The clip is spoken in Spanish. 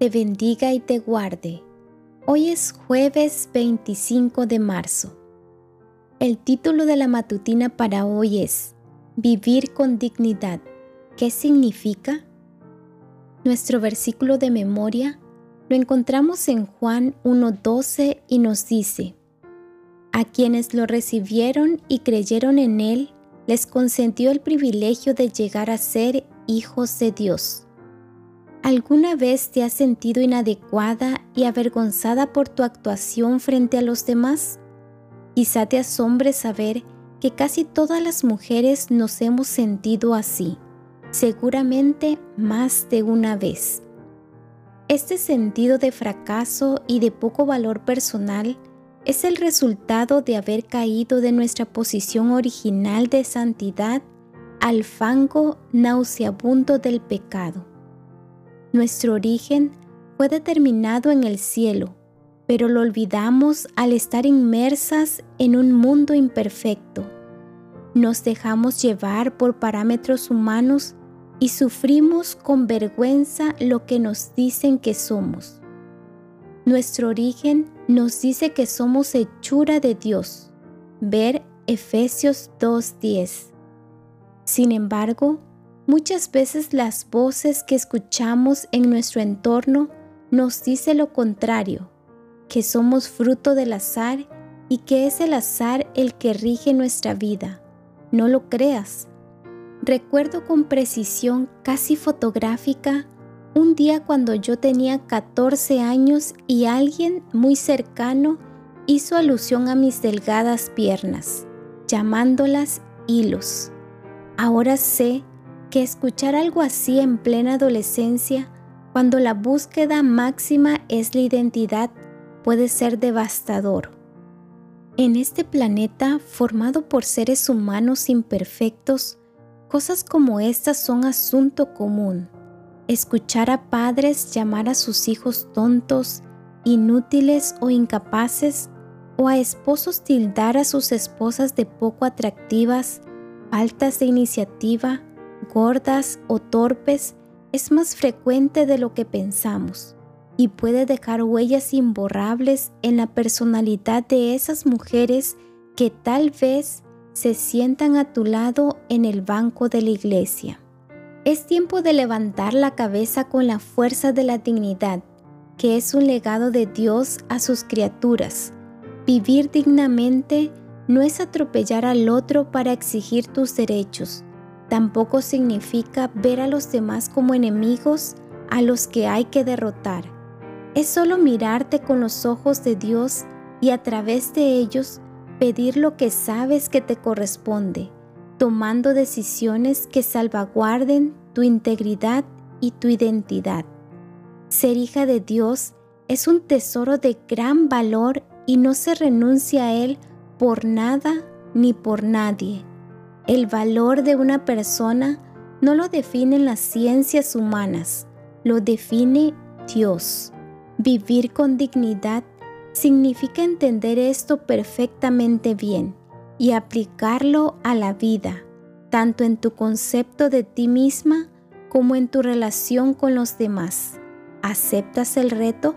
te bendiga y te guarde. Hoy es jueves 25 de marzo. El título de la matutina para hoy es Vivir con dignidad. ¿Qué significa? Nuestro versículo de memoria lo encontramos en Juan 1.12 y nos dice, A quienes lo recibieron y creyeron en Él, les consentió el privilegio de llegar a ser hijos de Dios. ¿Alguna vez te has sentido inadecuada y avergonzada por tu actuación frente a los demás? Quizá te asombre saber que casi todas las mujeres nos hemos sentido así, seguramente más de una vez. Este sentido de fracaso y de poco valor personal es el resultado de haber caído de nuestra posición original de santidad al fango nauseabundo del pecado. Nuestro origen fue determinado en el cielo, pero lo olvidamos al estar inmersas en un mundo imperfecto. Nos dejamos llevar por parámetros humanos y sufrimos con vergüenza lo que nos dicen que somos. Nuestro origen nos dice que somos hechura de Dios. Ver Efesios 2.10. Sin embargo, muchas veces las voces que escuchamos en nuestro entorno nos dice lo contrario, que somos fruto del azar y que es el azar el que rige nuestra vida. No lo creas. Recuerdo con precisión casi fotográfica un día cuando yo tenía 14 años y alguien muy cercano hizo alusión a mis delgadas piernas, llamándolas hilos. Ahora sé que escuchar algo así en plena adolescencia, cuando la búsqueda máxima es la identidad, puede ser devastador. En este planeta formado por seres humanos imperfectos, Cosas como estas son asunto común. Escuchar a padres llamar a sus hijos tontos, inútiles o incapaces, o a esposos tildar a sus esposas de poco atractivas, faltas de iniciativa, gordas o torpes, es más frecuente de lo que pensamos y puede dejar huellas imborrables en la personalidad de esas mujeres que tal vez se sientan a tu lado en el banco de la iglesia. Es tiempo de levantar la cabeza con la fuerza de la dignidad, que es un legado de Dios a sus criaturas. Vivir dignamente no es atropellar al otro para exigir tus derechos. Tampoco significa ver a los demás como enemigos a los que hay que derrotar. Es solo mirarte con los ojos de Dios y a través de ellos pedir lo que sabes que te corresponde, tomando decisiones que salvaguarden tu integridad y tu identidad. Ser hija de Dios es un tesoro de gran valor y no se renuncia a él por nada ni por nadie. El valor de una persona no lo definen las ciencias humanas, lo define Dios. Vivir con dignidad significa entender esto perfectamente bien y aplicarlo a la vida, tanto en tu concepto de ti misma como en tu relación con los demás. ¿Aceptas el reto?